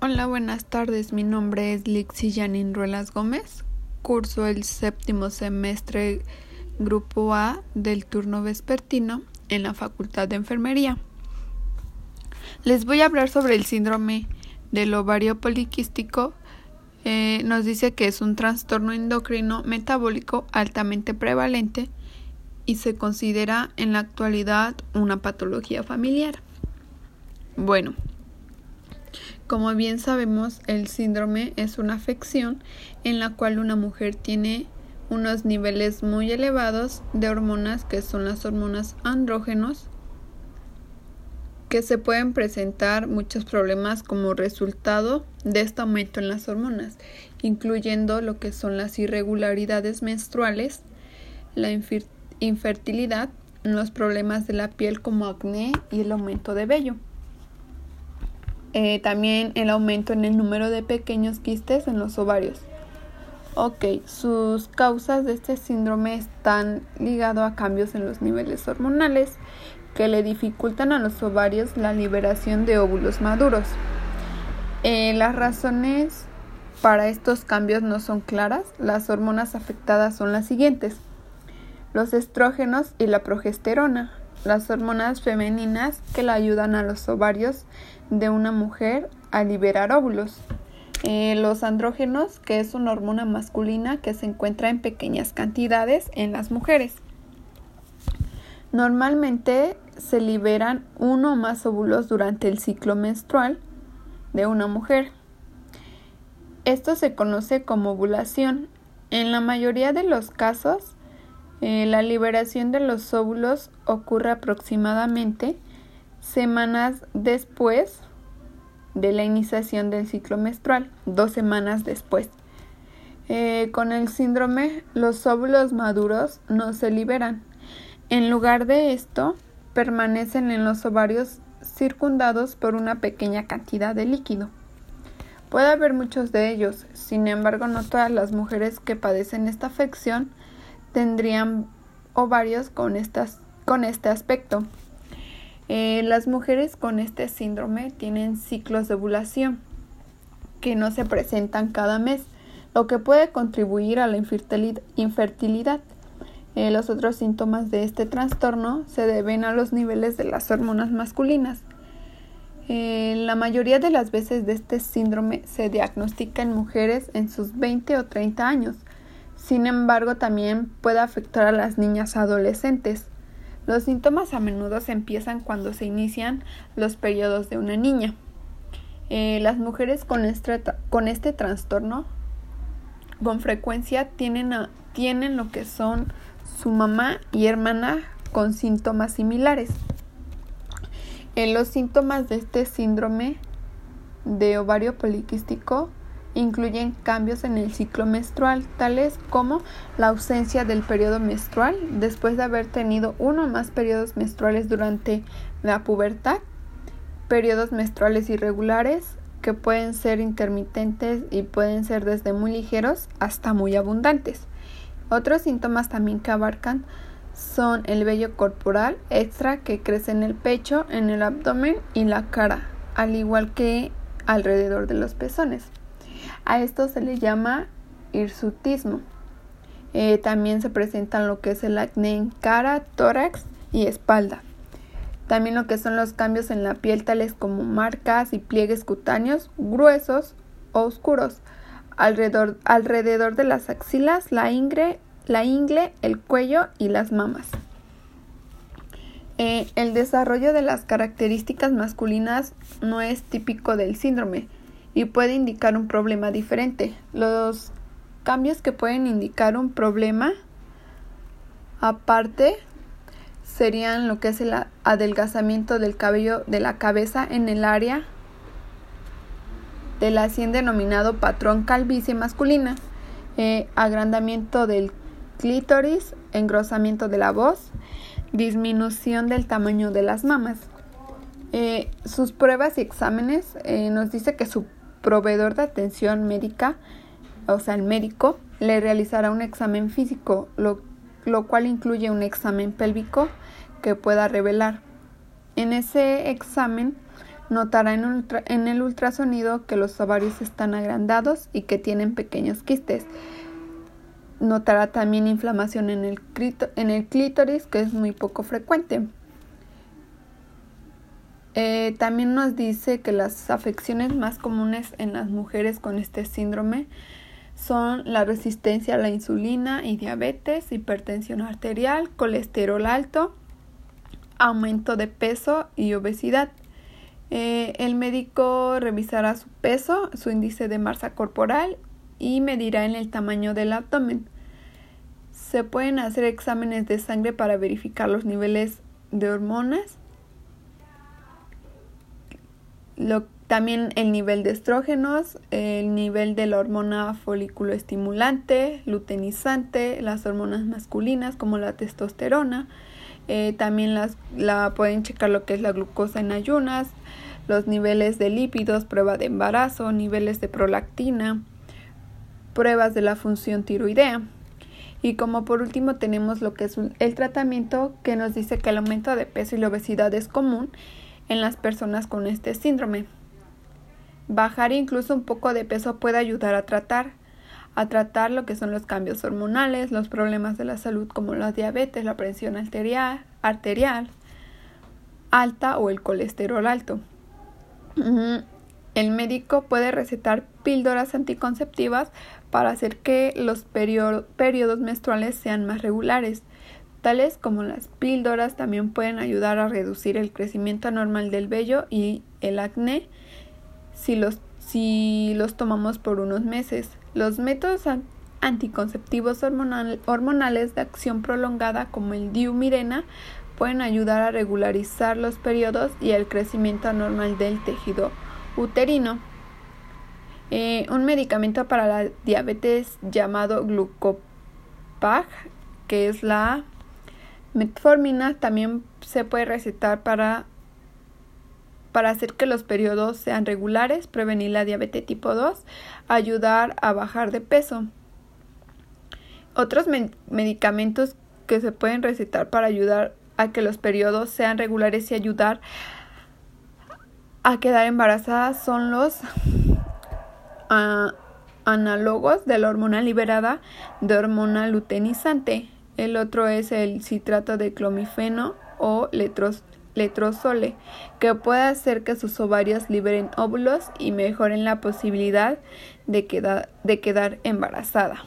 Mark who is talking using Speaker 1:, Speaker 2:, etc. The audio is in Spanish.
Speaker 1: Hola, buenas tardes. Mi nombre es Lixi Janin Ruelas Gómez. Curso el séptimo semestre Grupo A del turno vespertino en la Facultad de Enfermería. Les voy a hablar sobre el síndrome del ovario poliquístico. Eh, nos dice que es un trastorno endocrino metabólico altamente prevalente y se considera en la actualidad una patología familiar. Bueno, como bien sabemos, el síndrome es una afección en la cual una mujer tiene unos niveles muy elevados de hormonas que son las hormonas andrógenos que se pueden presentar muchos problemas como resultado de este aumento en las hormonas, incluyendo lo que son las irregularidades menstruales, la infertilidad, los problemas de la piel como acné y el aumento de vello. Eh, también el aumento en el número de pequeños quistes en los ovarios. Ok, sus causas de este síndrome están ligados a cambios en los niveles hormonales que le dificultan a los ovarios la liberación de óvulos maduros. Eh, las razones para estos cambios no son claras. Las hormonas afectadas son las siguientes. Los estrógenos y la progesterona las hormonas femeninas que le ayudan a los ovarios de una mujer a liberar óvulos. Eh, los andrógenos, que es una hormona masculina que se encuentra en pequeñas cantidades en las mujeres. Normalmente se liberan uno o más óvulos durante el ciclo menstrual de una mujer. Esto se conoce como ovulación. En la mayoría de los casos, eh, la liberación de los óvulos ocurre aproximadamente semanas después de la iniciación del ciclo menstrual, dos semanas después. Eh, con el síndrome, los óvulos maduros no se liberan. En lugar de esto, permanecen en los ovarios circundados por una pequeña cantidad de líquido. Puede haber muchos de ellos, sin embargo no todas las mujeres que padecen esta afección tendrían ovarios con, estas, con este aspecto. Eh, las mujeres con este síndrome tienen ciclos de ovulación que no se presentan cada mes, lo que puede contribuir a la infertilidad. Eh, los otros síntomas de este trastorno se deben a los niveles de las hormonas masculinas. Eh, la mayoría de las veces de este síndrome se diagnostica en mujeres en sus 20 o 30 años, sin embargo, también puede afectar a las niñas adolescentes. Los síntomas a menudo se empiezan cuando se inician los periodos de una niña. Eh, las mujeres con este, con este, trastorno con frecuencia tienen, tienen lo que son su mamá y hermana con síntomas similares. Eh, los síntomas de este síndrome de ovario poliquístico incluyen cambios en el ciclo menstrual, tales como la ausencia del periodo menstrual después de haber tenido uno o más periodos menstruales durante la pubertad, periodos menstruales irregulares que pueden ser intermitentes y pueden ser desde muy ligeros hasta muy abundantes. Otros síntomas también que abarcan son el vello corporal extra que crece en el pecho, en el abdomen y la cara, al igual que alrededor de los pezones. A esto se le llama hirsutismo. Eh, también se presentan lo que es el acné en cara, tórax y espalda. También lo que son los cambios en la piel, tales como marcas y pliegues cutáneos gruesos o oscuros alrededor, de las axilas, la ingle, la ingle, el cuello y las mamas. Eh, el desarrollo de las características masculinas no es típico del síndrome, y puede indicar un problema diferente. Los cambios que pueden indicar un problema aparte serían lo que es el adelgazamiento del cabello de la cabeza en el área del así denominado patrón calvicie masculina, eh, agrandamiento del clítoris, engrosamiento de la voz, disminución del tamaño de las mamas. Eh, sus pruebas y exámenes eh, nos dice que su proveedor de atención médica, o sea, el médico, le realizará un examen físico, lo, cual incluye un examen pélvico que pueda revelar. En ese examen Notará en, el ultrasonido que los ovarios están agrandados y que tienen pequeños quistes. Notará también inflamación en el, en el clítoris, que es muy poco frecuente. Eh, también nos dice que las afecciones más comunes en las mujeres con este síndrome son la resistencia a la insulina y diabetes, hipertensión arterial, colesterol alto, aumento de peso y obesidad. Eh, el médico revisará su peso, su índice de masa corporal y medirá en el tamaño del abdomen. Se pueden hacer exámenes de sangre para verificar los niveles de hormonas, también el nivel de estrógenos, el nivel de la hormona folículo estimulante, luteinizante, las hormonas masculinas como la testosterona, eh, también las, la pueden checar lo que es la glucosa en ayunas, los niveles de lípidos, prueba de embarazo, niveles de prolactina, pruebas de la función tiroidea. Y como por último tenemos lo que es el tratamiento que nos dice que el aumento de peso y la obesidad es común en las personas con este síndrome. Bajar incluso un poco de peso puede ayudar a tratar a tratar lo que son los cambios hormonales, los problemas de la salud como la diabetes, la presión arterial, arterial alta o el colesterol alto. El médico puede recetar píldoras anticonceptivas para hacer que los periodos menstruales sean más regulares. Tales como las píldoras también pueden ayudar a reducir el crecimiento anormal del vello y el acné si los, si los tomamos por unos meses. Los métodos anticonceptivos hormonales de acción prolongada como el diumirena pueden ayudar a regularizar los periodos y el crecimiento anormal del tejido uterino. Eh, un medicamento para la diabetes llamado glucopag, que es la metformina, también se puede recetar para para hacer que los periodos sean regulares, prevenir la diabetes tipo 2, ayudar a bajar de peso. Otros medicamentos que se pueden recetar para ayudar a que los periodos sean regulares y ayudar a quedar embarazadas son los ah, análogos de la hormona liberada de hormona luteinizante. El otro es el citrato de clomifeno o letrozole, que puede hacer que sus ovarios liberen óvulos y mejoren la posibilidad de quedar embarazada.